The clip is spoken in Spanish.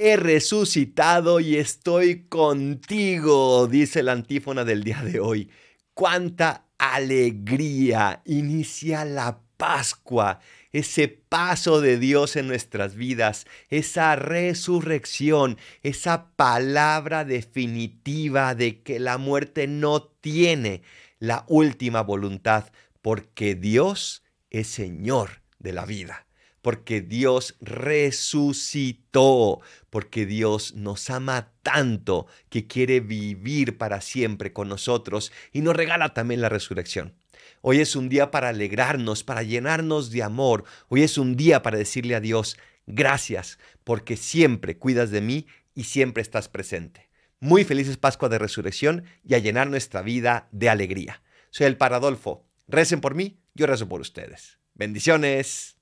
He resucitado y estoy contigo, dice la antífona del día de hoy. Cuánta alegría inicia la Pascua, ese paso de Dios en nuestras vidas, esa resurrección, esa palabra definitiva de que la muerte no tiene la última voluntad, porque Dios es Señor de la vida porque Dios resucitó, porque Dios nos ama tanto que quiere vivir para siempre con nosotros y nos regala también la resurrección. Hoy es un día para alegrarnos, para llenarnos de amor. Hoy es un día para decirle a Dios, gracias, porque siempre cuidas de mí y siempre estás presente. Muy felices Pascua de Resurrección y a llenar nuestra vida de alegría. Soy el Paradolfo. Recen por mí, yo rezo por ustedes. Bendiciones.